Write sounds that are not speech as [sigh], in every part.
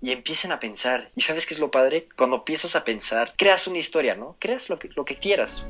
y empiecen a pensar. ¿Y sabes qué es lo padre? Cuando empiezas a pensar, creas una historia, ¿no? Creas lo que, lo que quieras.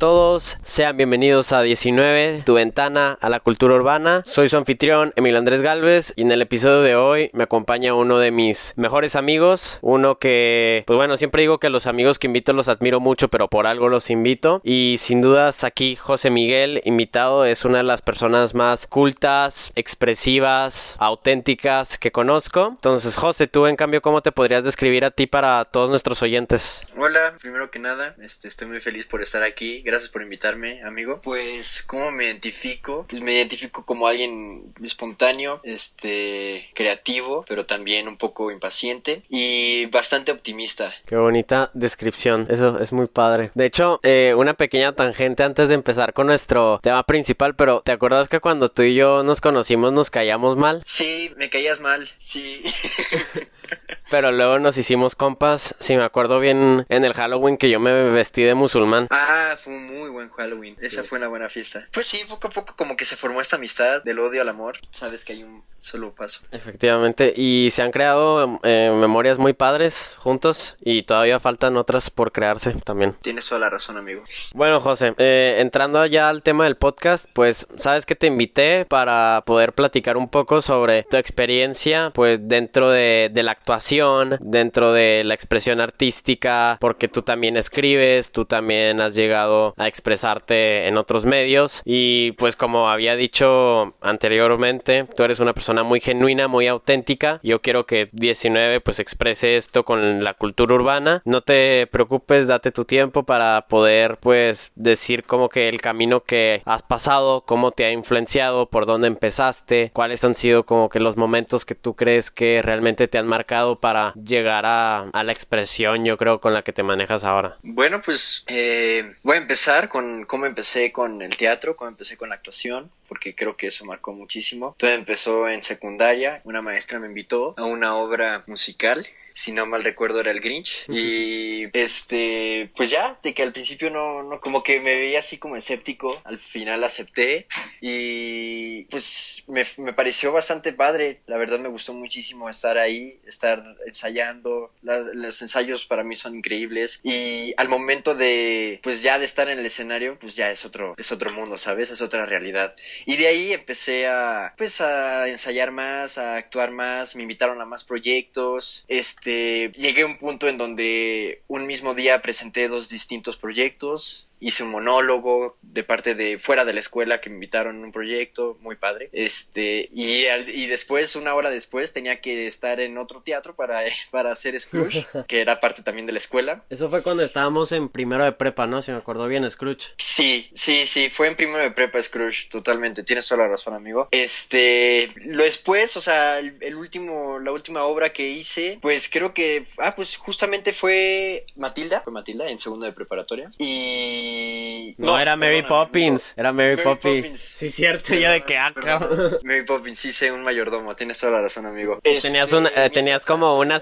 Todos, sean bienvenidos a 19, tu ventana a la cultura urbana. Soy su anfitrión, Emil Andrés Galvez, y en el episodio de hoy me acompaña uno de mis mejores amigos, uno que, pues bueno, siempre digo que los amigos que invito los admiro mucho, pero por algo los invito. Y sin dudas aquí José Miguel, invitado, es una de las personas más cultas, expresivas, auténticas que conozco. Entonces, José, tú en cambio, ¿cómo te podrías describir a ti para todos nuestros oyentes? Hola, primero que nada, este, estoy muy feliz por estar aquí Gracias por invitarme, amigo. Pues, ¿cómo me identifico? Pues me identifico como alguien espontáneo, este, creativo, pero también un poco impaciente y bastante optimista. Qué bonita descripción. Eso es muy padre. De hecho, eh, una pequeña tangente antes de empezar con nuestro tema principal, pero ¿te acuerdas que cuando tú y yo nos conocimos nos callamos mal? Sí, me caías mal, sí. [laughs] Pero luego nos hicimos compas, si me acuerdo bien, en el Halloween que yo me vestí de musulmán. Ah, fue un muy buen Halloween. Esa fue una buena fiesta. Pues sí, poco a poco como que se formó esta amistad del odio al amor. Sabes que hay un solo paso. Efectivamente, y se han creado eh, memorias muy padres juntos y todavía faltan otras por crearse también. Tienes toda la razón, amigo. Bueno, José, eh, entrando ya al tema del podcast, pues sabes que te invité para poder platicar un poco sobre tu experiencia, pues dentro de, de la actuación, dentro de la expresión artística, porque tú también escribes, tú también has llegado a expresarte en otros medios y pues como había dicho anteriormente, tú eres una persona muy genuina, muy auténtica. Yo quiero que 19 pues exprese esto con la cultura urbana. No te preocupes, date tu tiempo para poder pues decir como que el camino que has pasado, cómo te ha influenciado, por dónde empezaste, cuáles han sido como que los momentos que tú crees que realmente te han marcado para llegar a, a la expresión, yo creo, con la que te manejas ahora. Bueno, pues eh, voy a empezar con cómo empecé con el teatro, cómo empecé con la actuación porque creo que eso marcó muchísimo. Todo empezó en secundaria, una maestra me invitó a una obra musical si no mal recuerdo era el Grinch. Y este pues ya de que al principio no, no como que me veía así como escéptico al final acepté. Y pues me, me pareció bastante padre. La verdad me gustó muchísimo estar ahí estar ensayando. Los ensayos para mí son increíbles. Y al momento de pues ya de estar en el escenario pues ya es otro es otro mundo sabes es otra realidad. Y de ahí empecé a pues a ensayar más a actuar más. Me invitaron a más proyectos. Este este, llegué a un punto en donde un mismo día presenté dos distintos proyectos hice un monólogo de parte de fuera de la escuela que me invitaron a un proyecto muy padre. Este, y, y después, una hora después, tenía que estar en otro teatro para, [laughs] para hacer Scrooge, [laughs] que era parte también de la escuela. Eso fue cuando estábamos en primero de prepa, ¿no? Si me acuerdo bien, Scrooge. Sí, sí, sí, fue en primero de prepa Scrooge, totalmente. Tienes toda la razón, amigo. Este, lo después, o sea, el, último, la última obra que hice, pues creo que, ah, pues justamente fue Matilda, fue Matilda en segundo de preparatoria. Y no, era Mary Poppins. Era Mary, Poppins. Sí, cierto, ya de que acá. Ah, Mary Poppins, sí, sé un mayordomo. Tienes toda la razón, amigo. Tenías, un, eh, tenías como un,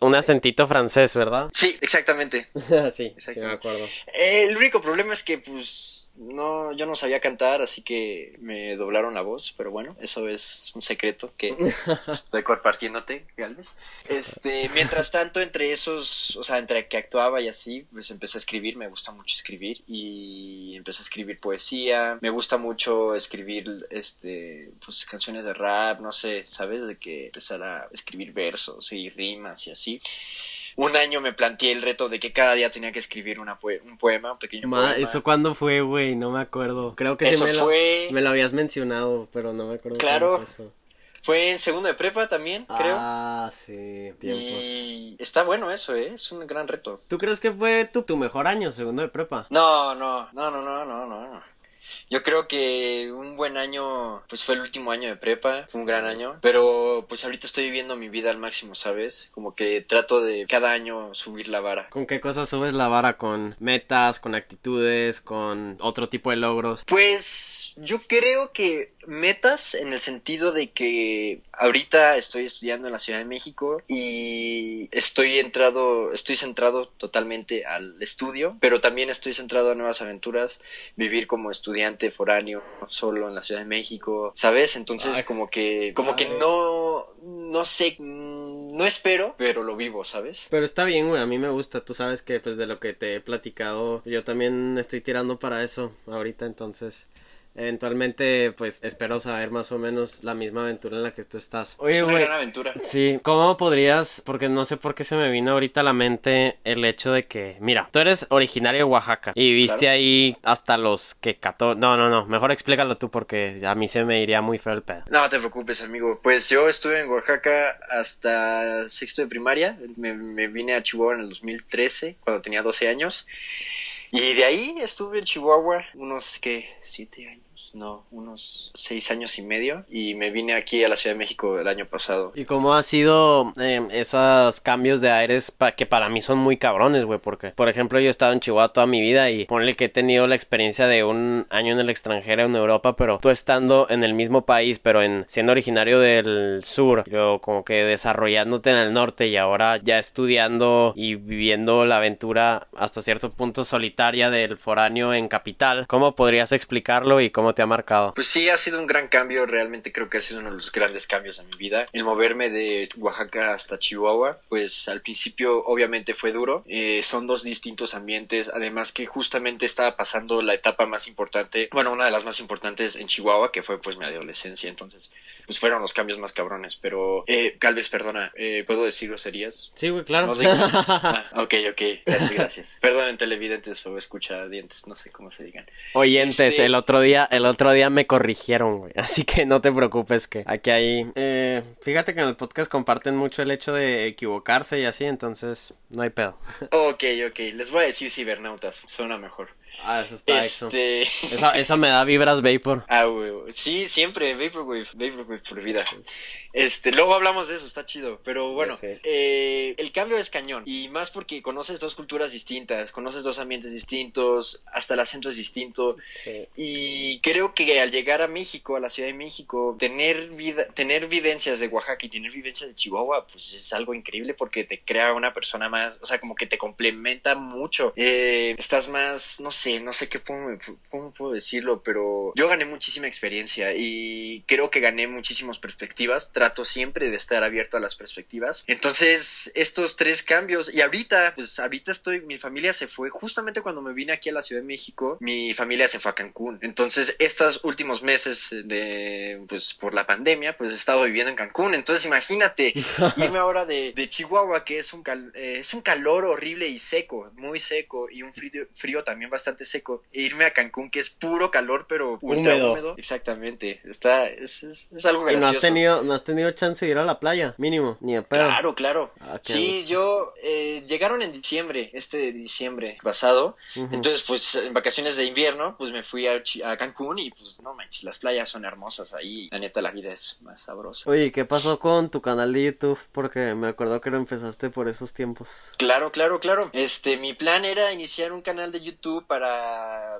un acentito francés, ¿verdad? Sí, exactamente. [laughs] sí, sí, me acuerdo. El único problema es que, pues no, yo no sabía cantar, así que me doblaron la voz, pero bueno, eso es un secreto que [laughs] estoy compartiéndote, Galvez. Este, mientras tanto, entre esos, o sea, entre que actuaba y así, pues empecé a escribir, me gusta mucho escribir y empecé a escribir poesía, me gusta mucho escribir, este, pues canciones de rap, no sé, ¿sabes? De que empezar a escribir versos y rimas y así un año me planteé el reto de que cada día tenía que escribir una un poema, un pequeño poema. ¿Eso cuándo fue, güey? No me acuerdo. Creo que eso me, fue... lo, me lo habías mencionado, pero no me acuerdo. Claro. Fue en segundo de prepa también, creo. Ah, sí, tiempos. Y está bueno eso, ¿eh? Es un gran reto. ¿Tú crees que fue tu, tu mejor año, segundo de prepa? No, no, no, no, no, no, no. Yo creo que un buen año, pues fue el último año de prepa, fue un gran año, pero pues ahorita estoy viviendo mi vida al máximo, ¿sabes? Como que trato de cada año subir la vara. ¿Con qué cosas subes la vara? ¿Con metas, con actitudes, con otro tipo de logros? Pues yo creo que metas en el sentido de que ahorita estoy estudiando en la Ciudad de México y estoy entrado, estoy centrado totalmente al estudio, pero también estoy centrado a nuevas aventuras, vivir como estudiante foráneo solo en la Ciudad de México, ¿sabes? Entonces como que como que no no sé no espero, pero lo vivo, ¿sabes? Pero está bien, güey, a mí me gusta, tú sabes que pues de lo que te he platicado, yo también estoy tirando para eso ahorita, entonces Eventualmente, pues espero saber más o menos la misma aventura en la que tú estás. Oye, es una gran aventura. Sí, ¿cómo podrías? Porque no sé por qué se me vino ahorita a la mente el hecho de que, mira, tú eres originario de Oaxaca y viviste ahí hasta los que 14. No, no, no, mejor explícalo tú porque a mí se me iría muy feo el pedo. No te preocupes, amigo. Pues yo estuve en Oaxaca hasta sexto de primaria. Me, me vine a Chihuahua en el 2013, cuando tenía 12 años. Y de ahí estuve en Chihuahua unos, ¿qué? Siete años no, unos seis años y medio y me vine aquí a la Ciudad de México el año pasado. ¿Y cómo ha sido eh, esos cambios de aires que para mí son muy cabrones, güey? Porque, por ejemplo, yo he estado en Chihuahua toda mi vida y ponle que he tenido la experiencia de un año en el extranjero, en Europa, pero tú estando en el mismo país, pero en siendo originario del sur, yo como que desarrollándote en el norte y ahora ya estudiando y viviendo la aventura hasta cierto punto solitaria del foráneo en capital, ¿cómo podrías explicarlo y cómo te marcado? Pues sí, ha sido un gran cambio, realmente creo que ha sido uno de los grandes cambios de mi vida. El moverme de Oaxaca hasta Chihuahua, pues al principio obviamente fue duro, eh, son dos distintos ambientes, además que justamente estaba pasando la etapa más importante, bueno, una de las más importantes en Chihuahua, que fue pues mi adolescencia, entonces pues fueron los cambios más cabrones, pero eh, Calves, perdona, eh, ¿puedo decir groserías? Sí, güey, claro. [laughs] ah, ok, ok, gracias, gracias. Perdonen televidentes o escucha dientes, no sé cómo se digan. Oyentes, este el otro día, el otro otro día me corrigieron, güey. [laughs] Así que no te preocupes que aquí hay... Eh, fíjate que en el podcast comparten mucho el hecho de equivocarse y así, entonces no hay pedo. [laughs] Ok, ok. Les voy a decir cibernautas. Suena mejor. Ah, eso está este... eso. eso. me da vibras Vapor. Ah, güey. Sí, siempre, Vaporwave, Vaporwave por vida. Este, luego hablamos de eso, está chido. Pero bueno, eh, el cambio es cañón. Y más porque conoces dos culturas distintas, conoces dos ambientes distintos, hasta el acento es distinto. Y creo que al llegar a México, a la Ciudad de México, tener vida, tener vivencias de Oaxaca y tener vivencias de Chihuahua, pues es algo increíble porque te crea una persona más, o sea, como que te complementa mucho. Eh, estás más, no sé no sé qué cómo, puedo decirlo, pero yo gané muchísima experiencia y creo que gané muchísimas perspectivas. Trato siempre de estar abierto a las perspectivas. Entonces, estos tres cambios, y ahorita, pues ahorita estoy, mi familia se fue, justamente cuando me vine aquí a la Ciudad de México, mi familia se fue a Cancún. Entonces, estos últimos meses de, pues por la pandemia, pues he estado viviendo en Cancún. Entonces, imagínate, [laughs] irme ahora de, Chihuahua, que es un, eh, es un calor horrible y seco, muy seco, y un frío, frío también bastante seco. E irme a Cancún, que es puro calor, pero ultra húmedo. Exactamente. Está, es, algo gracioso. no has tenido, no has tenido chance de ir a la playa, mínimo, ni a pedo. Claro, claro. Ah, sí, yo, eh, llegaron en diciembre, este diciembre pasado. Entonces, pues, en vacaciones de invierno, pues me fui a, a, Cancún y pues, no manches, las playas son hermosas ahí. La neta, la vida es más sabrosa. Oye, ¿qué pasó con tu canal de YouTube? Porque me acuerdo que lo empezaste por esos tiempos. Claro, claro, claro. Este, mi plan era iniciar un canal de YouTube para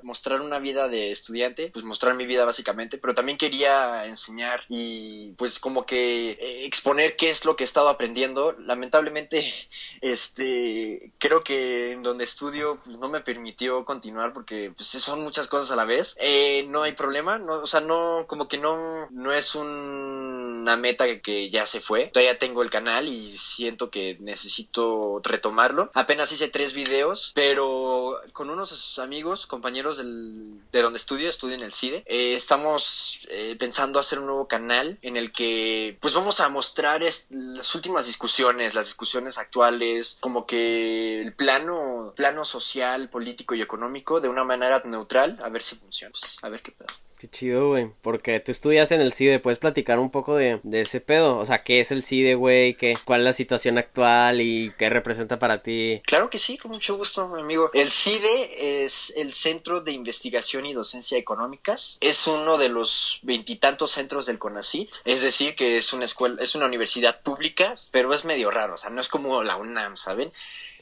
mostrar una vida de estudiante, pues mostrar mi vida básicamente, pero también quería enseñar y pues como que eh, exponer qué es lo que he estado aprendiendo. Lamentablemente, [laughs] este, creo que en donde estudio pues, no me permitió continuar porque pues son muchas cosas a la vez. Eh, no hay problema, no, o sea, no, como que no, no es una meta que ya se fue. Todavía tengo el canal y siento que necesito retomarlo. Apenas hice tres videos, pero con unos amigos compañeros de donde estudio, estudio en el CIDE. Eh, estamos eh, pensando hacer un nuevo canal en el que pues vamos a mostrar las últimas discusiones, las discusiones actuales, como que el plano, plano social, político y económico de una manera neutral, a ver si funciona, a ver qué pedo. Qué chido, güey. Porque tú estudias en el CIDE, ¿puedes platicar un poco de, ese pedo? O sea, ¿qué es el CIDE, güey? ¿Qué, ¿Cuál es la situación actual y qué representa para ti? Claro que sí, con mucho gusto, mi amigo. El CIDE es el Centro de Investigación y Docencia Económicas. Es uno de los veintitantos centros del CONACIT. Es decir, que es una escuela, es una universidad pública, pero es medio raro. O sea, no es como la UNAM, ¿saben?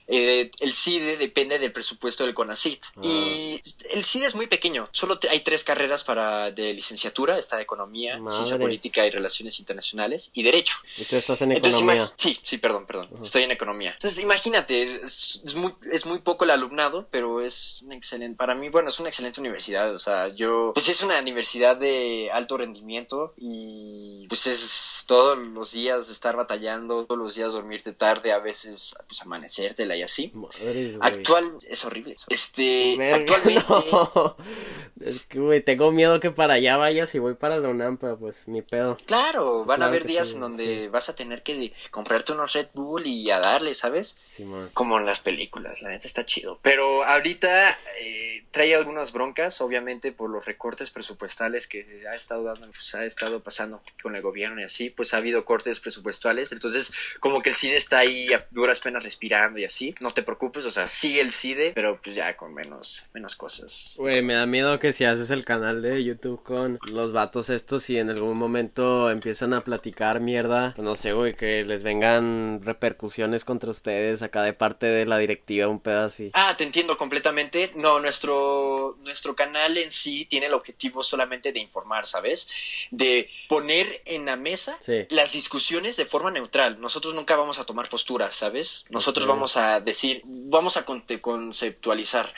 Eh, el CIDE depende del presupuesto del CONACIT. Ah. Y el CIDE es muy pequeño. Solo hay tres carreras para de licenciatura. Está Economía, Ciencia. Política y Relaciones Internacionales y Derecho. Y tú estás en Entonces, economía. imag- sí, sí, perdón, perdón. Estoy en economía. Entonces, imagínate, es, es muy, es muy poco el alumnado, pero es un excelente, para mí, bueno, es una excelente universidad. O sea, yo, pues es una universidad de alto rendimiento y pues es todos los días estar batallando, todos los días dormirte tarde, a veces pues amanecértela y así. Actual, es horrible. eso. Este, [laughs] actualmente... no. Es que, güey, tengo miedo que para allá vayas y voy para la UNAM, pero pues ni pedo. Claro, van a haber días sí, en donde sí. vas a tener que comprarte unos Red Bull y a darle, ¿sabes? Simón. como en las películas, la neta está chido. Pero ahorita eh, trae algunas broncas, obviamente por los recortes presupuestales que ha estado dando, pues, ha estado pasando con el gobierno y así, pues ha habido cortes presupuestales, entonces como que el CIDE está ahí a duras penas respirando y así. No te preocupes, o sea, sigue el CIDE, pero pues ya con menos, menos cosas. Güey, me da miedo que si haces el canal de YouTube con los vatos estos y en algún momento empiezan a platicar mierda, pues no sé, güey, que les vengan repercusiones contra ustedes acá de parte de la directiva, un pedo así. Ah, te entiendo completamente. No, nuestro, nuestro canal en sí tiene el objetivo solamente de informar, ¿sabes? De poner en la mesa Sí. las discusiones de forma neutral. Nosotros nunca vamos a tomar posturas, ¿sabes? Nosotros vamos a decir, vamos a conceptualizar.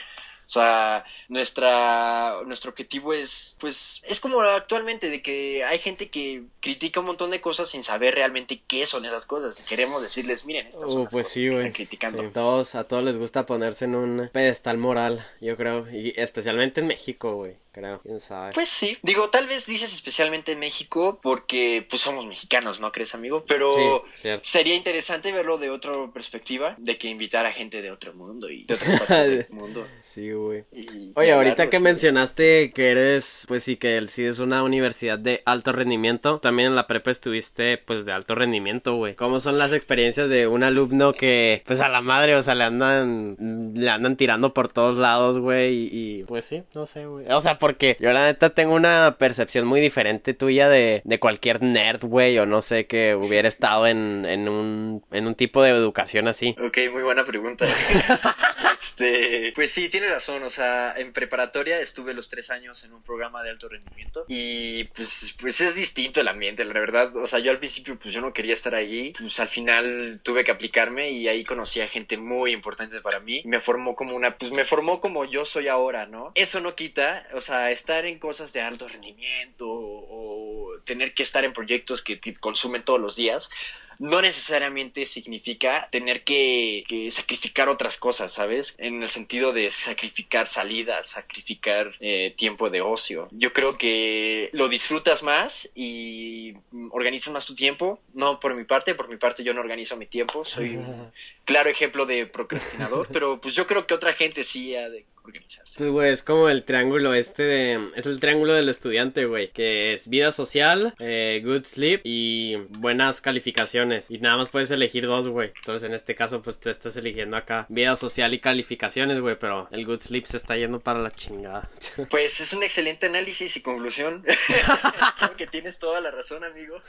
O sea, nuestra, nuestro objetivo es, pues, es como actualmente, de que hay gente que critica un montón de cosas sin saber realmente qué son esas cosas. Queremos decirles, miren, estas son Uh, las pues cosas sí, que están criticando. Sí, Todos, a todos les gusta ponerse en un pedestal moral, yo creo. Y especialmente en México, güey, creo. ¿Quién sabe? Pues sí, digo, tal vez dices especialmente en México porque pues somos mexicanos, ¿no crees, amigo? Pero Sí, sería interesante verlo de otra perspectiva, de que invitar a gente de otro mundo y de otras partes [laughs] del mundo. Sí, güey. Y- Oye, ahorita que sí. mencionaste que eres, pues sí, que el CID es una universidad de alto rendimiento, también en la prepa estuviste, pues, de alto rendimiento, güey. ¿Cómo son las experiencias de un alumno que, pues, a la madre, o sea, le andan, le andan tirando por todos lados, güey, y, y, pues sí, no sé, güey. O sea, porque yo la neta tengo una percepción muy diferente tuya de, de cualquier nerd, güey, o no sé, que hubiera estado en, en un, en un tipo de educación así. Ok, muy buena pregunta. [laughs] este, pues sí, tiene razón. O sea, en preparatoria estuve los tres años en un programa de alto rendimiento y pues, pues es distinto el ambiente, la verdad. O sea, yo al principio pues yo no quería estar allí. Pues al final tuve que aplicarme y ahí conocí a gente muy importante para mí. Me formó como una, pues me formó como yo soy ahora, ¿no? Eso no quita, o sea, estar en cosas de alto rendimiento o, o tener que estar en proyectos que te consumen todos los días no necesariamente significa tener que, que sacrificar otras cosas, ¿sabes? En el sentido de sacrificar salidas, sacrificar eh, tiempo de ocio. Yo creo que lo disfrutas más y organizas más tu tiempo. No por mi parte, por mi parte yo no organizo mi tiempo. Soy un [laughs] claro ejemplo de procrastinador, pero pues yo creo que otra gente sí ha de organizarse. Pues, güey, es como el triángulo este de... Es el triángulo del estudiante, güey. Que es vida social, eh, good sleep y buenas calificaciones. Y nada más puedes elegir dos, güey. Entonces, en este caso, pues tú estás eligiendo acá vida social y calificaciones, güey. Pero el good sleep se está yendo para la chingada. [laughs] Pues es un excelente análisis y conclusión. [laughs] creo que tienes toda la razón, amigo.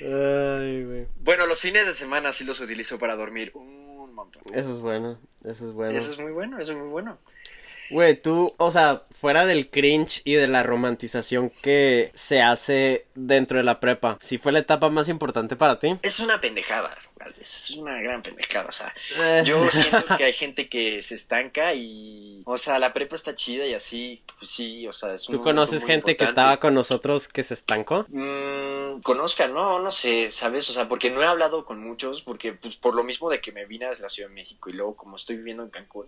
Ay, güey. Bueno, los fines de semana sí los utilizo para dormir un montón. Eso es bueno. Eso es bueno. Eso es muy bueno, eso es muy bueno. Güey, tú, o sea, fuera del cringe y de la romantización que se hace dentro de la prepa, ¿sí fue la etapa más importante para ti? Es una pendejada. Es una gran pendejada. O sea, Eh. yo siento que hay [laughs] gente que se estanca y. O sea, la prepa está chida y así. Pues sí, o sea, es un ¿Tú conoces gente que importante. estaba con nosotros que se estancó? Mm, conozca, no, no sé, ¿sabes? O sea, porque no he hablado con muchos, porque pues por lo mismo de que me vine a la Ciudad de México y luego como estoy viviendo en Cancún,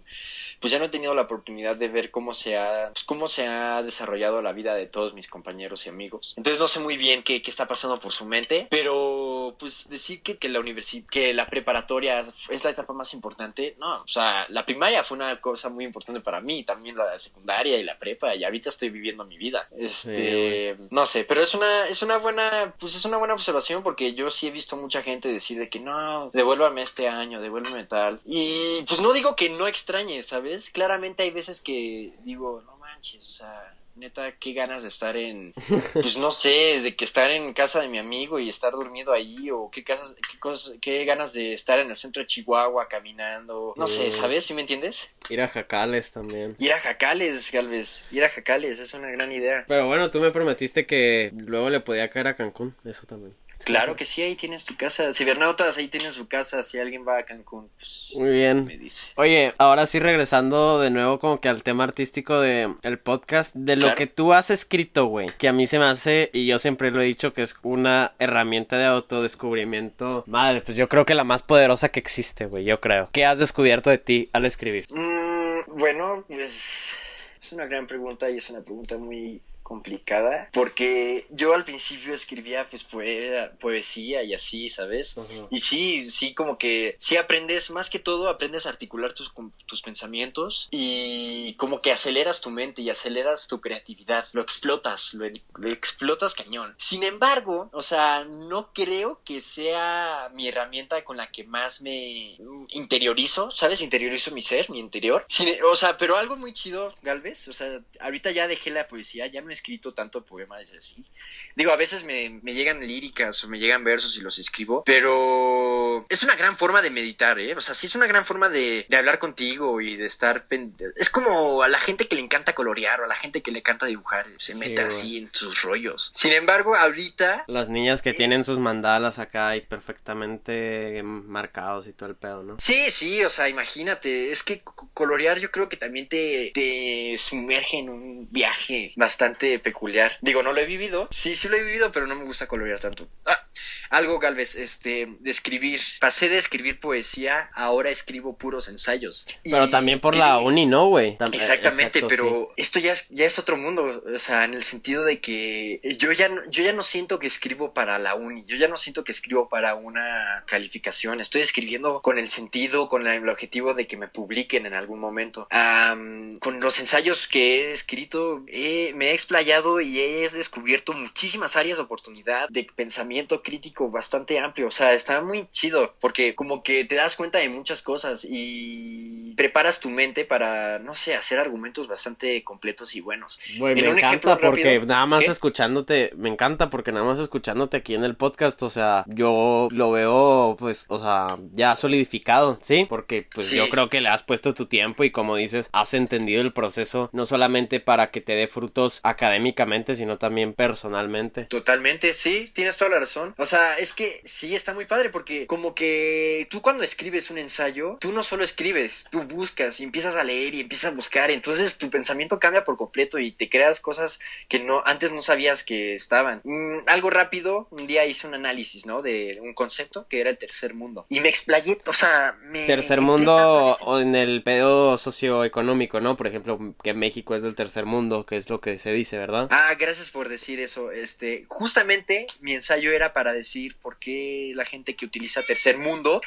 pues ya no he tenido la oportunidad de ver cómo se ha, pues, cómo se ha desarrollado la vida de todos mis compañeros y amigos. Entonces no sé muy bien qué, qué está pasando por su mente, pero pues decir que, que la universidad, que la preparatoria es la etapa más importante, no, o sea, la primaria fue una cosa muy importante para mí, también la secundaria y la prepa, y ahorita estoy viviendo mi vida. Este, no sé, pero es una, es una buena, pues es una buena observación porque yo sí he visto mucha gente decir de que no, devuélvame este año, devuélveme tal. Y pues no digo que no extrañe, ¿sabes? Claramente hay veces que digo, no manches, o sea, neta, qué ganas de estar en, pues no sé, de que estar en casa de mi amigo y estar durmiendo ahí, o qué, casas, qué, cosas, qué ganas de estar en el centro de Chihuahua caminando, no sé, ¿sabes? ¿Sí me entiendes? Ir a Jacales también. Ir a Jacales, Galvez, ir a Jacales, es una gran idea. Pero bueno, tú me prometiste que luego le podía caer a Cancún, eso también. Claro que sí, ahí tienes tu casa. Cibernautas, ahí tienes su casa. Si alguien va a Cancún, muy bien. me dice. Oye, ahora sí regresando de nuevo como que al tema artístico de el podcast, de lo que tú has escrito, güey, que a mí se me hace y yo siempre lo he dicho que es una herramienta de autodescubrimiento. Madre, pues yo creo que la más poderosa que existe, güey, yo creo. ¿Qué has descubierto de ti al escribir? Mm, bueno, pues es una gran pregunta y es una pregunta muy complicada porque yo al principio escribía pues poesía y así, ¿sabes? Y sí, sí, como que sí aprendes, más que todo aprendes a articular tus, tus pensamientos y como que aceleras tu mente y aceleras tu creatividad, lo explotas, lo, explotas cañón. Sin embargo, o sea, no creo que sea mi herramienta con la que más me interiorizo, ¿sabes? Interiorizo mi ser, mi interior. o sea, pero algo muy chido, Galvez, o sea, ahorita ya dejé la poesía, ya me escrito tanto poemas así. Digo, a veces me, llegan líricas o me llegan versos y los escribo, pero es una gran forma de meditar, ¿eh? O sea, sí es una gran forma de, hablar contigo y de estar... Es como a la gente que le encanta colorear o a la gente que le encanta dibujar, se mete así en sus rollos. Sin embargo, ahorita... Las niñas que tienen sus mandalas acá y perfectamente marcados y todo el pedo, ¿no? Sí, sí, o sea, imagínate, es que colorear yo creo que también te, te sumerge en un viaje bastante peculiar. Digo, no lo he vivido. Sí, sí lo he vivido, pero no me gusta colorear tanto. Ah, algo, Galvez, este, de escribir. Pasé de escribir poesía, ahora escribo puros ensayos. Pero también por la uni, ¿no, güey? Exactamente, pero esto ya es, ya es otro mundo. O sea, en el sentido de que yo ya, no, yo ya no siento que escribo para la uni. Yo ya no siento que escribo para una calificación. Estoy escribiendo con el sentido, con el objetivo de que me publiquen en algún momento. con los ensayos que he escrito, me he explayado y he descubierto muchísimas áreas de oportunidad de pensamiento crítico bastante amplio. O sea, está muy chido porque como que te das cuenta de muchas cosas y preparas tu mente para, no sé, hacer argumentos bastante completos y buenos. me encanta porque nada más escuchándote, me encanta porque nada más escuchándote aquí en el podcast, o sea, yo lo veo pues, o sea, ya solidificado, ¿sí? Porque pues yo creo que le has puesto tu tiempo y como dices, has entendido el proceso no solamente para que te dé frutos académicos, académicamente, sino también personalmente. Totalmente, sí, tienes toda la razón. O sea, es que sí está muy padre porque como que tú cuando escribes un ensayo, tú no solo escribes, tú buscas y empiezas a leer y empiezas a buscar, entonces tu pensamiento cambia por completo y te creas cosas que no antes no sabías que estaban. Mm, algo rápido, un día hice un análisis, ¿no? De un concepto que era el tercer mundo y me explayé, o sea, me tercer mundo o en el pedo socioeconómico, ¿no? Por ejemplo, que México es del tercer mundo, que es lo que se dice, ¿verdad? Ah, gracias por decir eso. Este, justamente mi ensayo era para decir por qué la gente que utiliza tercer mundo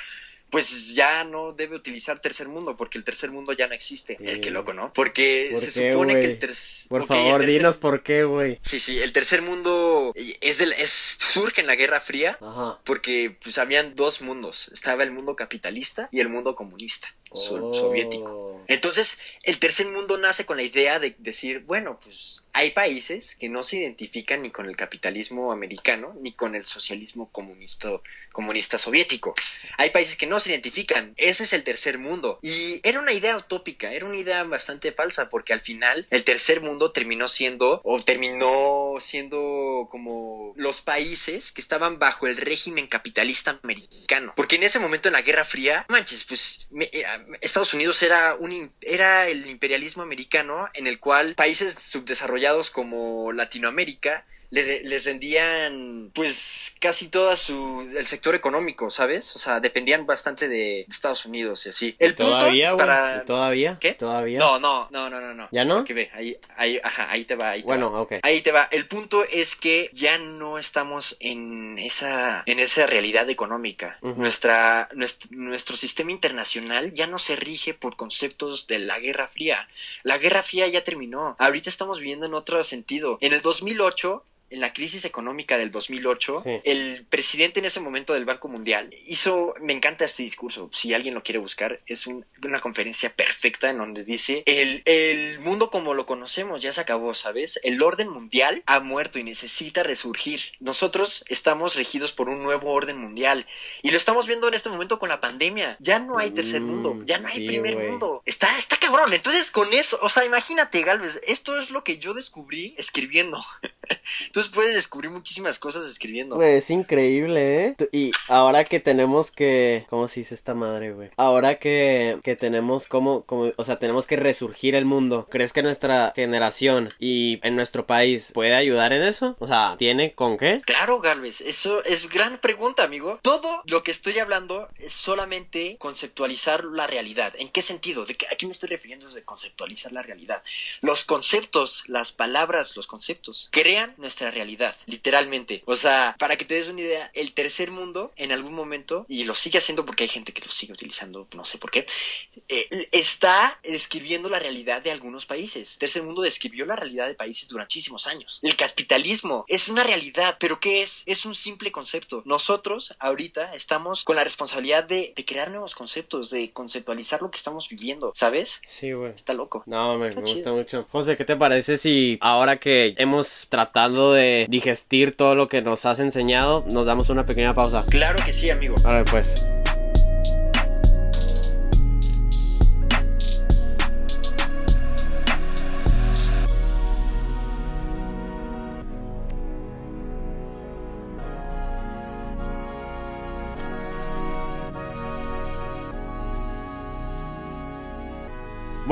pues ya no debe utilizar tercer mundo porque el tercer mundo ya no existe. El que loco, ¿no? Porque se supone que el tercer Por favor, dinos por qué, güey. Sí, sí, el tercer mundo es del es surge en la Guerra Fría Ajá. porque pues habían dos mundos, estaba el mundo capitalista y el mundo comunista. Oh. soviético. Entonces, el tercer mundo nace con la idea de decir, bueno, pues hay países que no se identifican ni con el capitalismo americano ni con el socialismo comunista, comunista soviético. Hay países que no se identifican. Ese es el tercer mundo. Y era una idea utópica, era una idea bastante falsa, porque al final el tercer mundo terminó siendo, o terminó siendo como los países que estaban bajo el régimen capitalista americano. Porque en ese momento en la Guerra Fría, manches, pues eh, Estados Unidos era, un, era el imperialismo americano en el cual países subdesarrollados como Latinoamérica les rendían pues casi todo su, el sector económico, ¿sabes? O sea, dependían bastante de Estados Unidos y así. El ¿Todavía, punto para... ¿Todavía? ¿Qué? ¿Todavía? No, no, no, no, no. no. ¿Ya no? ve, ahí, ahí, ajá, ahí te va, ahí te bueno, va. ok. Ahí te va. El punto es que ya no estamos en esa, en esa realidad económica. Nuestra, nuestro, nuestro sistema internacional ya no se rige por conceptos de la Guerra Fría. La Guerra Fría ya terminó. Ahorita estamos viviendo en otro sentido. En el 2008 en la crisis económica del 2008, el presidente en ese momento del Banco Mundial hizo, me encanta este discurso, si alguien lo quiere buscar, es una conferencia perfecta en donde dice, el, el mundo como lo conocemos ya se acabó, ¿sabes? El orden mundial ha muerto y necesita resurgir. Nosotros estamos regidos por un nuevo orden mundial y lo estamos viendo en este momento con la pandemia. Ya no hay tercer mm, mundo, ya no hay primer mundo. Está, está cabrón. Entonces con eso, o sea, imagínate, Galvez, esto es lo que yo descubrí escribiendo. [laughs] Entonces puedes descubrir muchísimas cosas escribiendo. Güey, es increíble, ¿eh? Y ahora que tenemos que... ¿Cómo se dice esta madre, güey? Ahora que, que tenemos como, como... O sea, tenemos que resurgir el mundo. ¿Crees que nuestra generación y en nuestro país puede ayudar en eso? O sea, ¿tiene con qué? Claro, Galvez. Eso es gran pregunta, amigo. Todo lo que estoy hablando es solamente conceptualizar la realidad. ¿En qué sentido? ¿De qué, ¿A qué me estoy refiriendo de conceptualizar la realidad? Los conceptos, las palabras, los conceptos crean nuestra realidad, literalmente. O sea, para que te des una idea, el tercer mundo en algún momento, y lo sigue haciendo porque hay gente que lo sigue utilizando, no sé por qué, eh, está describiendo la realidad de algunos países. El tercer mundo describió la realidad de países durante muchísimos años. El capitalismo es una realidad, pero ¿qué es? Es un simple concepto. Nosotros ahorita estamos con la responsabilidad de, crear nuevos conceptos, de conceptualizar lo que estamos viviendo, ¿sabes? Sí, güey. Está loco. No, me, me gusta mucho. José, ¿qué te parece si ahora que hemos tratado de digestir todo lo que nos has enseñado, nos damos una pequeña pausa. Claro que sí, amigo. ver, pues.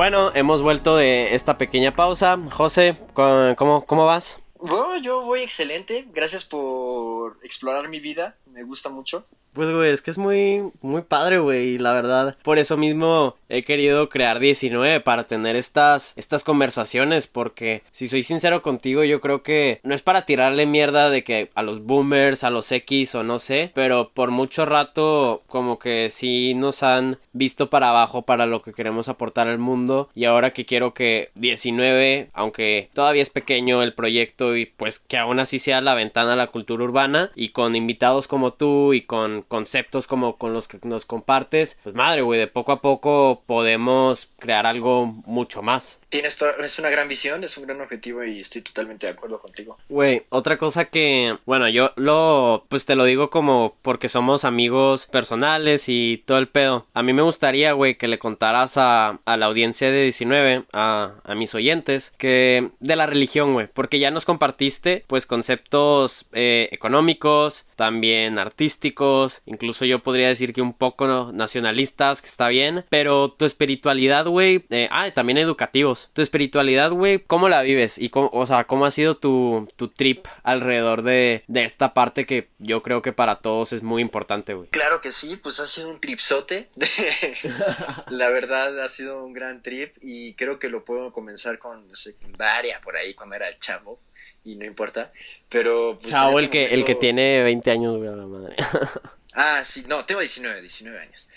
Bueno, hemos vuelto de esta pequeña pausa. José, ¿cómo, cómo vas? Bueno, yo voy excelente. Gracias por explorar mi vida. Me gusta mucho. Pues, güey, es que es muy, muy padre, güey, la verdad. Por eso mismo he querido crear 19 para tener estas, estas conversaciones, porque si soy sincero contigo, yo creo que no es para tirarle mierda de que a los boomers, a los X o no sé, pero por mucho rato como que sí nos han visto para abajo para lo que queremos aportar al mundo y ahora que quiero que 19, aunque todavía es pequeño el proyecto y pues que aún así sea la ventana a la cultura urbana y con invitados como tú y con conceptos como con los que nos compartes, pues madre, güey, de poco a poco podemos crear algo mucho más. Tienes es una gran visión, es un gran objetivo y estoy totalmente de acuerdo contigo. Güey, otra cosa que, bueno, yo lo, pues te lo digo como porque somos amigos personales y todo el pedo. A mí me gustaría, güey, que le contaras a, a la audiencia de 19, a, a mis oyentes, que de la religión, güey, porque ya nos compartiste, pues, conceptos eh, económicos, también artísticos, incluso yo podría decir que un poco nacionalistas, que está bien, pero tu espiritualidad, güey, eh, ah, también educativos. Tu espiritualidad, güey, ¿cómo la vives? Y cómo, o sea, ¿cómo ha sido tu, tu trip alrededor de, de esta parte que yo creo que para todos es muy importante, güey? Claro que sí, pues ha sido un tripsote. [laughs] la verdad, ha sido un gran trip y creo que lo puedo comenzar con secundaria, por ahí, cuando era el chavo y no importa. Pero. Pues, Chavo, el que, el que tiene 20 años, güey, la madre. [laughs] ah, sí, no, tengo 19, 19 años.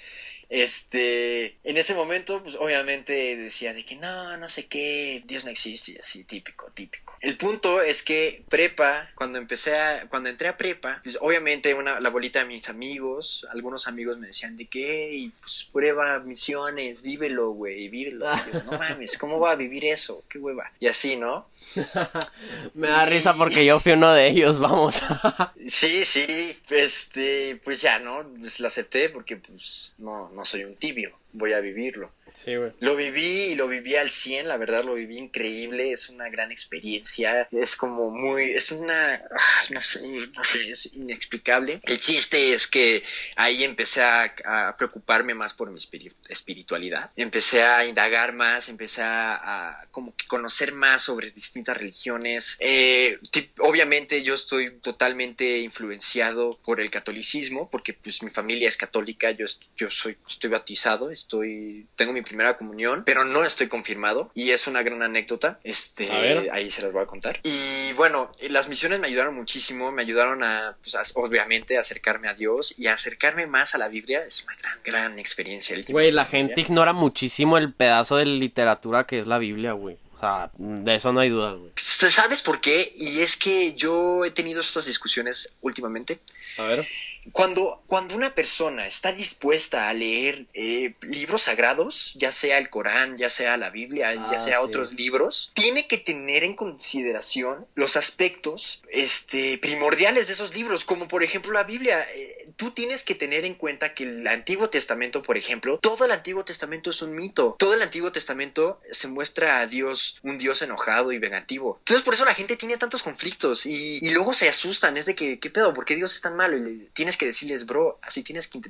Este, en ese momento, pues obviamente decía de que no, no sé qué, Dios no existe, y así, típico, típico. El punto es que prepa, cuando empecé a, cuando entré a prepa, pues obviamente una, la bolita de mis amigos, algunos amigos me decían de que, y pues prueba misiones, vívelo, güey, vívelo. no mames, ¿cómo va a vivir eso? Qué hueva. Y así, ¿no? [laughs] Me da risa porque yo fui uno de ellos, vamos. [laughs] sí, sí, este, pues ya, ¿no? Pues lo acepté porque pues no, no soy un tibio, voy a vivirlo. Sí. Lo viví y lo viví al 100, la verdad lo viví increíble, es una gran experiencia, es como muy, es una, no sé, no sé, es inexplicable. El chiste es que ahí empecé a, a preocuparme más por mi espiritualidad, empecé a indagar más, empecé a, a como que conocer más sobre distintas religiones. Eh, obviamente yo estoy totalmente influenciado por el catolicismo, porque pues mi familia es católica, yo, yo soy, estoy bautizado, estoy, tengo mi primera comunión, pero no estoy confirmado y es una gran anécdota, este, ahí se las voy a contar. Y bueno, las misiones me ayudaron muchísimo, me ayudaron a, pues, obviamente, acercarme a Dios y acercarme más a la Biblia, es una gran, gran experiencia. Güey, la gente ignora muchísimo el pedazo de literatura que es la Biblia, güey. Sea, de eso no hay duda, güey. ¿Sabes por qué? Y es que yo he tenido estas discusiones últimamente. A ver cuando, cuando una persona está dispuesta a leer eh, libros sagrados, ya sea el Corán, ya sea la Biblia, ya ah, sea otros libros, tiene que tener en consideración los aspectos este, primordiales de esos libros, como por ejemplo la Biblia. Eh, tú tienes que tener en cuenta que el Antiguo Testamento, por ejemplo, todo el Antiguo Testamento es un mito. Todo el Antiguo Testamento se muestra a Dios un Dios enojado y vengativo. Entonces por eso la gente tiene tantos conflictos y, y luego se asustan. Es de que, ¿qué pedo? ¿Por qué Dios es tan malo? Y tienes que decirles, bro, así tienes que...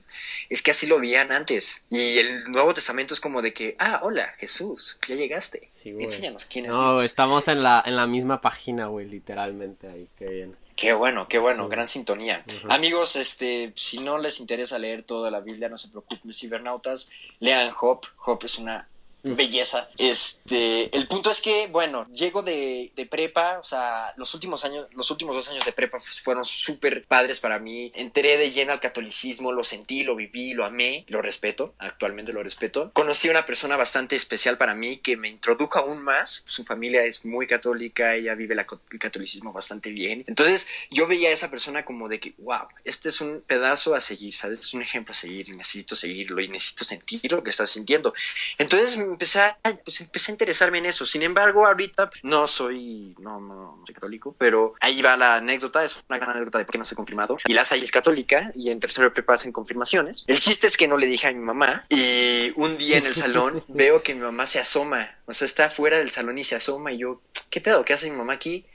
Es que así lo veían antes. Y el Nuevo Testamento es como de que, ah, hola, Jesús, ya llegaste. Enséñanos quién es No, estamos en la, en la misma página, güey, literalmente ahí, qué bien. Qué bueno, qué bueno, gran sintonía. Amigos, este, si no les interesa leer toda la Biblia, no se preocupen, cibernautas, lean Hop. Hop es una belleza. Este, el punto es que, bueno, llego de, de, prepa, o sea, los últimos años, los últimos dos años de prepa fueron súper padres para mí. Enteré de lleno al catolicismo, lo sentí, lo viví, lo amé, lo respeto, actualmente lo respeto. Conocí a una persona bastante especial para mí que me introdujo aún más. Su familia es muy católica, ella vive el catolicismo bastante bien. Entonces, yo veía a esa persona como de que, wow, este es un pedazo a seguir, ¿sabes? Es un ejemplo a seguir y necesito seguirlo y necesito sentir lo que estás sintiendo. Entonces, empecé a, pues empecé a interesarme en eso. Sin embargo, ahorita no soy, no, no, soy católico, pero ahí va la anécdota, es una gran anécdota de por qué no soy confirmado. Y la es católica y en tercero de prepa hacen confirmaciones. El chiste es que no le dije a mi mamá y un día en el salón [laughs] veo que mi mamá se asoma, o sea, está fuera del salón y se asoma y yo, ¿qué pedo? ¿Qué hace mi mamá aquí?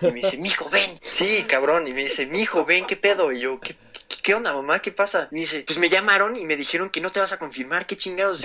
Y me dice, mijo, ven. Sí, cabrón. Y me dice, mijo, ven, ¿qué pedo? Y yo, ¿qué ¿qué onda, mamá? ¿Qué pasa? Y dice, pues me llamaron y me dijeron que no te vas a confirmar, qué chingados.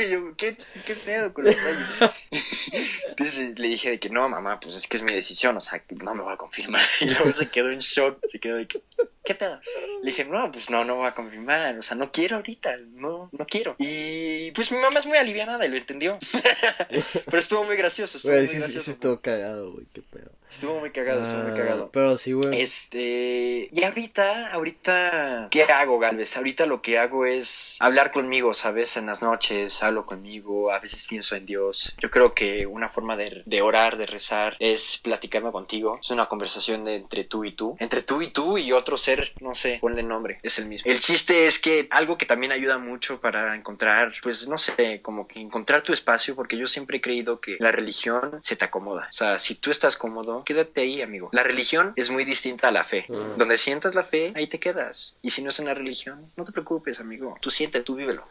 Y yo, [laughs] ¿qué, qué pedo con [laughs] Entonces le dije de que no, mamá, pues es que es mi decisión, o sea, no me va a confirmar. [laughs] Y luego se quedó en shock, se quedó de que, ¿qué pedo? Le dije, no, pues no, no va a confirmar, o sea, no quiero ahorita, no, no quiero. Y pues mi mamá es muy aliviada y lo entendió. [laughs] Pero estuvo muy gracioso, estuvo muy gracioso. Sí, estuvo cagado, güey, qué pedo. Estuvo muy cagado, estuvo muy ah, cagado. Pero sí, güey. Este. Y ahorita, ahorita. ¿Qué hago, Galvez? Ahorita lo que hago es hablar conmigo, ¿sabes? En las noches hablo conmigo, a veces pienso en Dios. Yo creo que una forma de, de orar, de rezar, es platicarme contigo. Es una conversación de entre tú y tú. Entre tú y tú y otro ser, no sé, ponle nombre, es el mismo. El chiste es que algo que también ayuda mucho para encontrar, pues no sé, como que encontrar tu espacio, porque yo siempre he creído que la religión se te acomoda. O sea, si tú estás cómodo, quédate ahí, amigo. La religión es muy distinta a la fe. Mm. Donde sientas la fe, ahí te quedas. Y si no es en la religión, no te preocupes, amigo. Tú siente, tú vívelo.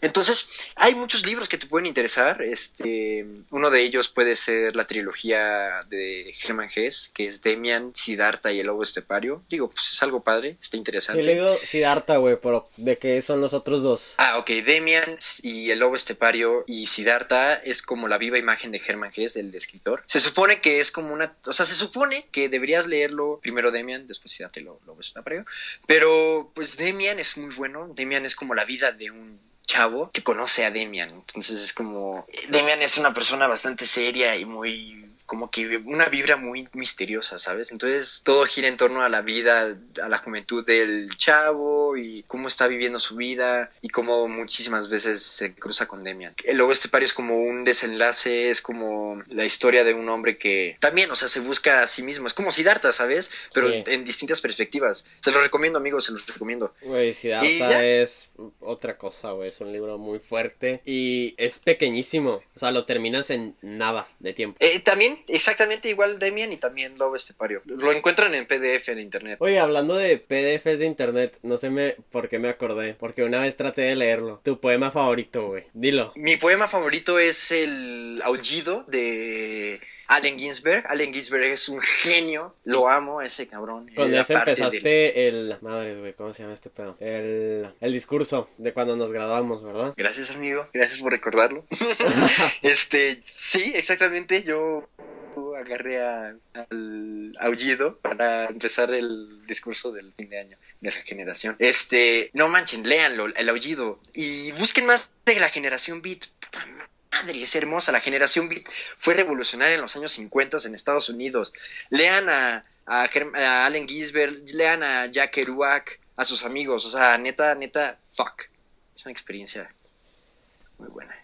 Entonces, hay muchos libros que te pueden interesar. Este, uno de ellos puede ser la trilogía de Germán Hess, que es Demian, Siddhartha y el lobo estepario. Digo, pues es algo padre, está interesante. Sí, le digo Siddhartha, güey, pero ¿de qué son los otros dos? Ah, ok, Demian y el lobo estepario y Siddhartha es como la viva imagen de Germán Hess, del escritor. Se supone que es como una, o sea, se supone que deberías leerlo primero Demian, después Siddhartha y el lobo estepario, pero pues Demian es muy bueno, Demian es como la vida de un chavo que conoce a Demian. Entonces es como... Demian es una persona bastante seria y muy como que una vibra muy misteriosa, ¿sabes? Entonces todo gira en torno a la vida, a la juventud del chavo y cómo está viviendo su vida y cómo muchísimas veces se cruza con Demian. Luego este par es como un desenlace, es como la historia de un hombre que también, o sea, se busca a sí mismo. Es como Siddhartha, ¿sabes? Pero en distintas perspectivas. Se los recomiendo, amigos, se los recomiendo. Güey, Siddhartha es otra cosa, güey. Es un libro muy fuerte y es pequeñísimo. O sea, lo terminas en nada de tiempo. Eh, también Sí, exactamente igual Demian y también Lobo Estepario. Lo encuentran en PDF en internet. Oye, hablando de PDFs de internet, no sé me por qué me acordé, porque una vez traté de leerlo. Tu poema favorito, güey. Dilo. Mi poema favorito es el aullido de Allen Ginsberg. Allen Ginsberg es un genio, lo amo ese cabrón. Cuando ese empezaste el... Madres, güey, ¿cómo se llama este pedo? El, el discurso de cuando nos graduamos, ¿verdad? Gracias, amigo. Gracias por recordarlo. [laughs] [laughs] este, sí, exactamente. Yo agarré al aullido para empezar el discurso del fin de año de la generación. Este, no manchen, léanlo, el aullido. Y busquen más de la generación beat. Puta madre, es hermosa. La generación beat fue revolucionaria en los años 50 en Estados Unidos. Lean a, a, Allen Ginsberg, lean a Jack Kerouac, a sus amigos. O sea, neta, neta, fuck. Es una experiencia muy buena.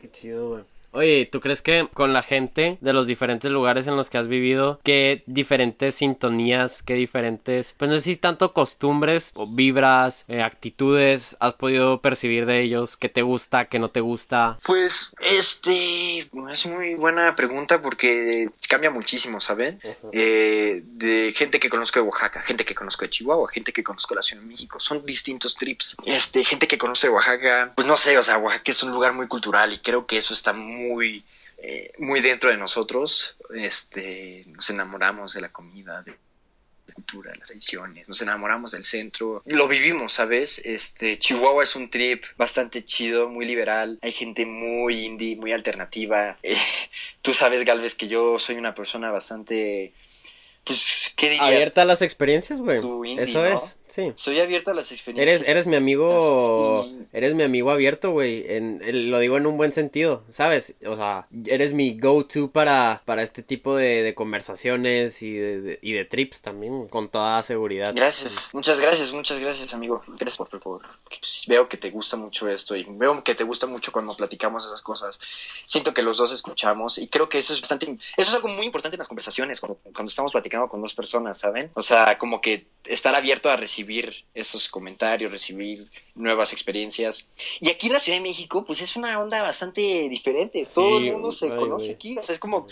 Qué chido, güey. Oye, ¿tú crees que con la gente de los diferentes lugares en los que has vivido, qué diferentes sintonías, qué diferentes, pues no sé si tanto costumbres o vibras, eh, actitudes has podido percibir de ellos, qué te gusta, qué no te gusta? Pues, este, es muy buena pregunta porque cambia muchísimo, ¿saben? Eh, de gente que conozco de Oaxaca, gente que conozco de Chihuahua, gente que conozco de la Ciudad de México, son distintos trips. Este, gente que conoce de Oaxaca, pues no sé, o sea, Oaxaca es un lugar muy cultural y creo que eso está muy muy, eh, muy dentro de nosotros. Este, nos enamoramos de la comida, de la cultura, las ediciones, nos enamoramos del centro, lo vivimos, ¿sabes? Este, Chihuahua es un trip bastante chido, muy liberal, hay gente muy indie, muy alternativa. Eh, tú sabes, Galvez, que yo soy una persona bastante pues, ¿qué dirías? Abierta a las experiencias, güey. Eso es, sí. Soy abierto a las experiencias. Eres, eres mi amigo, eres mi amigo abierto, güey. En, lo digo en un buen sentido, ¿sabes? O sea, eres mi go-to para, para este tipo de, conversaciones y de, y de trips también, con toda seguridad. Gracias, muchas gracias, muchas gracias, amigo. Gracias por, favor. Pues, veo que te gusta mucho esto y veo que te gusta mucho cuando platicamos esas cosas. Siento que los dos escuchamos y creo que eso es bastante, eso es algo muy importante en las conversaciones cuando, cuando estamos platicando con dos personas, ¿saben? O sea, como que estar abierto a recibir esos comentarios, recibir nuevas experiencias. Y aquí en la Ciudad de México, pues es una onda bastante diferente. Todo el mundo se conoce aquí. O sea, es como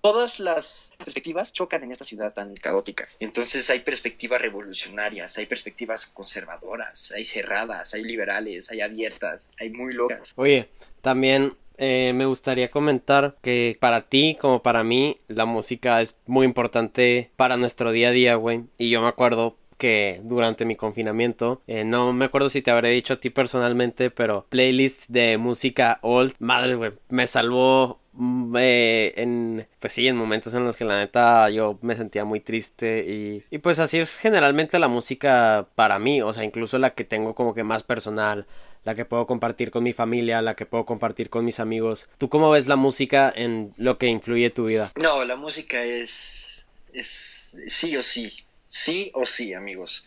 todas las perspectivas chocan en esta ciudad tan caótica. Entonces hay perspectivas revolucionarias, hay perspectivas conservadoras, hay cerradas, hay liberales, hay abiertas, hay muy locas. Oye, también eh, me gustaría comentar que para ti como para mí la música es muy importante para nuestro día a día, güey. Y yo me acuerdo que durante mi confinamiento, eh, no me acuerdo si te habré dicho a ti personalmente, pero playlist de música old, madre, güey, me salvó mm, eh, en pues sí en momentos en los que la neta yo me sentía muy triste y, y pues así es generalmente la música para mí o sea incluso la que tengo como que más personal la que puedo compartir con mi familia, la que puedo compartir con mis amigos. ¿Tú cómo ves la música en lo que influye tu vida? No, la música es es sí o sí, sí o sí, amigos.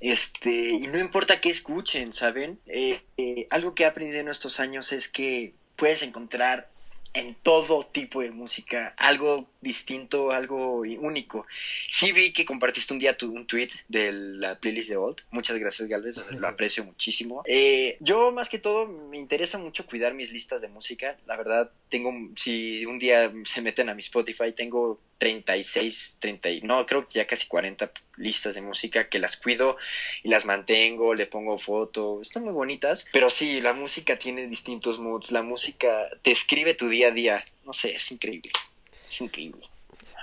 Este, y no importa qué escuchen, ¿saben? Eh, eh, algo que he aprendido en estos años es que puedes encontrar en todo tipo de música, algo distinto, algo único. Sí vi que compartiste un día tu, un tweet de la playlist de Old. Muchas gracias, Galvez, [laughs] lo aprecio muchísimo. Eh, yo más que todo me interesa mucho cuidar mis listas de música. La verdad, tengo, si un día se meten a mi Spotify, tengo 36, 30, no, creo que ya casi 40 listas de música que las cuido y las mantengo, le pongo foto, están muy bonitas, pero sí, la música tiene distintos moods, la música te escribe tu día a día, no sé, es increíble, es increíble.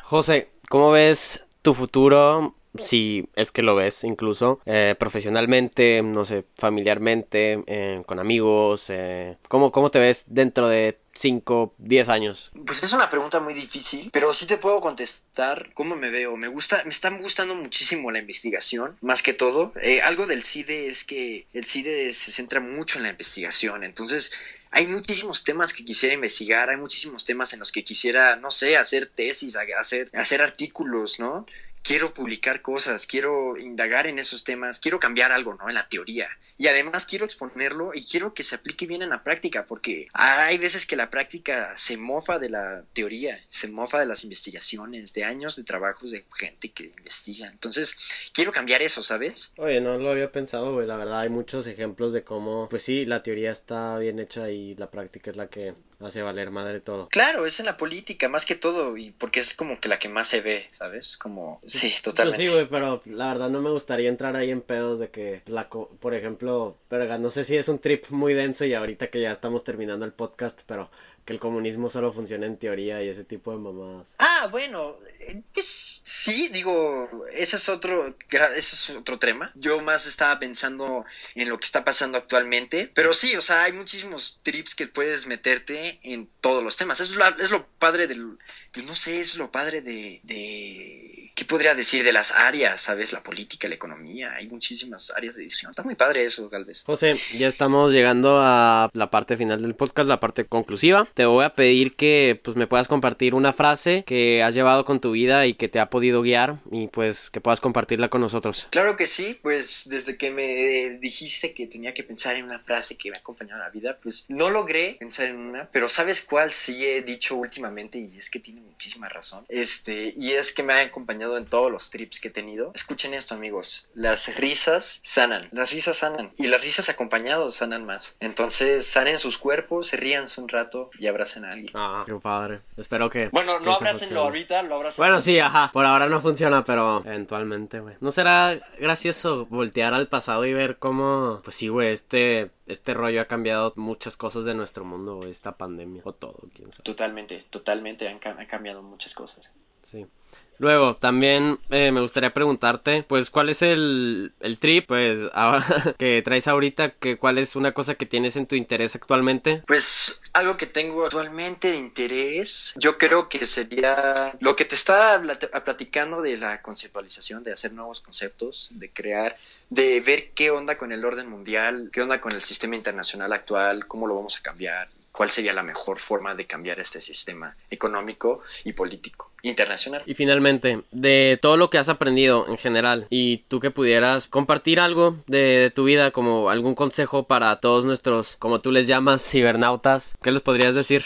José, ¿cómo ves tu futuro si es que lo ves incluso eh, profesionalmente, no sé, familiarmente, eh, con amigos, eh, ¿cómo, ¿cómo te ves dentro de 5, 10 años? Pues es una pregunta muy difícil, pero sí te puedo contestar cómo me veo. Me gusta, me está gustando muchísimo la investigación, más que todo. algo del CIDE es que el CIDE se centra mucho en la investigación, entonces hay muchísimos temas que quisiera investigar, hay muchísimos temas en los que quisiera, no sé, hacer tesis, hacer, hacer artículos, ¿no? quiero publicar cosas, quiero indagar en esos temas, quiero cambiar algo, ¿no? En la teoría. Y además quiero exponerlo y quiero que se aplique bien en la práctica, porque hay veces que la práctica se mofa de la teoría, se mofa de las investigaciones, de años de trabajos de gente que investiga. Entonces, quiero cambiar eso, ¿sabes? Oye, no lo había pensado, güey. La verdad, hay muchos ejemplos de cómo, pues sí, la teoría está bien hecha y la práctica es la que hace valer madre todo. Claro, es en la política más que todo y porque es como que la que más se ve, ¿sabes? Como, sí, totalmente. Pues sí, güey, pero la verdad no me gustaría entrar ahí en pedos de que, la por ejemplo, pero no sé si es un trip muy denso y ahorita que ya estamos terminando el podcast, pero que el comunismo solo funciona en teoría y ese tipo de mamadas. Ah, bueno, eh, pues sí, digo, ese es otro, ese es otro tema. Yo más estaba pensando en lo que está pasando actualmente, pero sí, o sea, hay muchísimos trips que puedes meterte en todos los temas. Es lo, es lo padre del, pues no sé, es lo padre de, ¿qué podría decir? De las áreas, ¿sabes? La política, la economía, hay muchísimas áreas de edición. Está muy padre eso, tal vez. José, ya estamos llegando a la parte final del podcast, la parte conclusiva te voy a pedir que pues me puedas compartir una frase que has llevado con tu vida y que te ha podido guiar y pues que puedas compartirla con nosotros. Claro que sí, pues desde que me dijiste que tenía que pensar en una frase que me ha acompañado en la vida, pues no logré pensar en una, pero ¿sabes cuál sí he dicho últimamente y es que tiene muchísima razón? Este, y es que me ha acompañado en todos los trips que he tenido. Escuchen esto, amigos. Las risas sanan, las risas sanan y las risas acompañados sanan más. Entonces, sanen sus cuerpos, se rían un rato y abracen a alguien. Ah, qué padre. Espero que. Bueno, no abracenlo ahorita, lo abracen. Bueno, sí, ajá. Por ahora no funciona, pero eventualmente, güey. ¿No será gracioso voltear al pasado y ver cómo, pues sí, güey, este este rollo ha cambiado muchas cosas de nuestro mundo, esta pandemia, o todo, quién sabe. Totalmente, totalmente han, han cambiado muchas cosas. Sí. Luego, también eh, me gustaría preguntarte, pues, ¿cuál es el, el trip, pues, [laughs] que traes ahorita? Que, ¿Cuál es una cosa que tienes en tu interés actualmente? Pues, algo que tengo actualmente de interés, yo creo que sería lo que te estaba platicando de la conceptualización, de hacer nuevos conceptos, de crear, de ver qué onda con el orden mundial, qué onda con el sistema internacional actual, cómo lo vamos a cambiar, cuál sería la mejor forma de cambiar este sistema económico y político internacional. Y finalmente, de todo lo que has aprendido en general y tú que pudieras compartir algo de, tu vida como algún consejo para todos nuestros, como tú les llamas, cibernautas, ¿qué les podrías decir?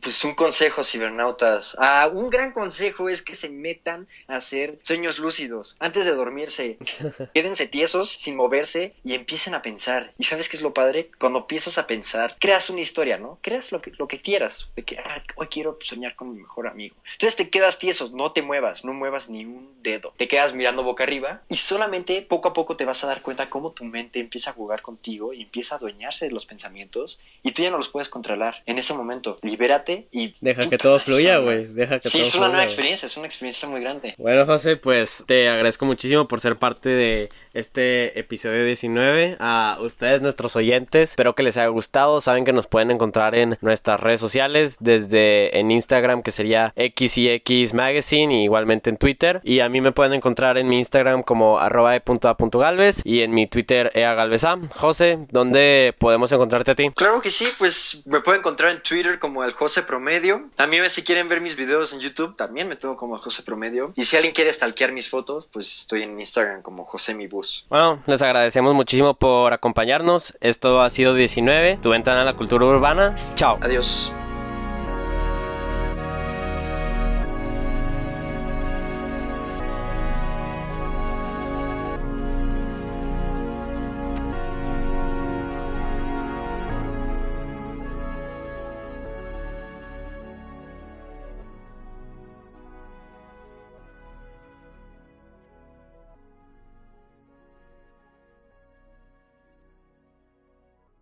Pues un consejo, cibernautas. Ah, un gran consejo es que se metan a hacer sueños lúcidos. Antes de dormirse, [laughs] quédense tiesos, sin moverse y empiecen a pensar. ¿Y sabes qué es lo padre? Cuando empiezas a pensar, creas una historia, ¿no? Creas lo que, lo que quieras. De que, ah, hoy quiero soñar con mi mejor amigo. Entonces te quedas tieso, no te muevas, no muevas ni un dedo. Te quedas mirando boca arriba y solamente poco a poco te vas a dar cuenta cómo tu mente empieza a jugar contigo y empieza a adueñarse de los pensamientos y tú ya no los puedes controlar. En ese momento libérate y... Deja que todo fluya, güey. Deja que sí, es una nueva experiencia, es una experiencia muy grande. Bueno, José, pues te agradezco muchísimo por ser parte de este episodio 19. A ustedes, nuestros oyentes, espero que les haya gustado. Saben que nos pueden encontrar en nuestras redes sociales, desde en Instagram, que sería XX Magazine, y igualmente en Twitter. Y a mí me pueden encontrar en mi Instagram como arroba e.a.galvez y en mi Twitter eagalveza. José, ¿dónde podemos encontrarte a ti? Claro que sí, pues me pueden encontrar en Twitter como el José Promedio. También si quieren ver mis videos en YouTube, también me tengo como el José Promedio. Y si alguien quiere stalkear mis fotos, pues estoy en Instagram como José Mi Bus. Bueno, les agradecemos muchísimo por acompañarnos. Esto ha sido 19, tu ventana a la cultura urbana. Chao. Adiós.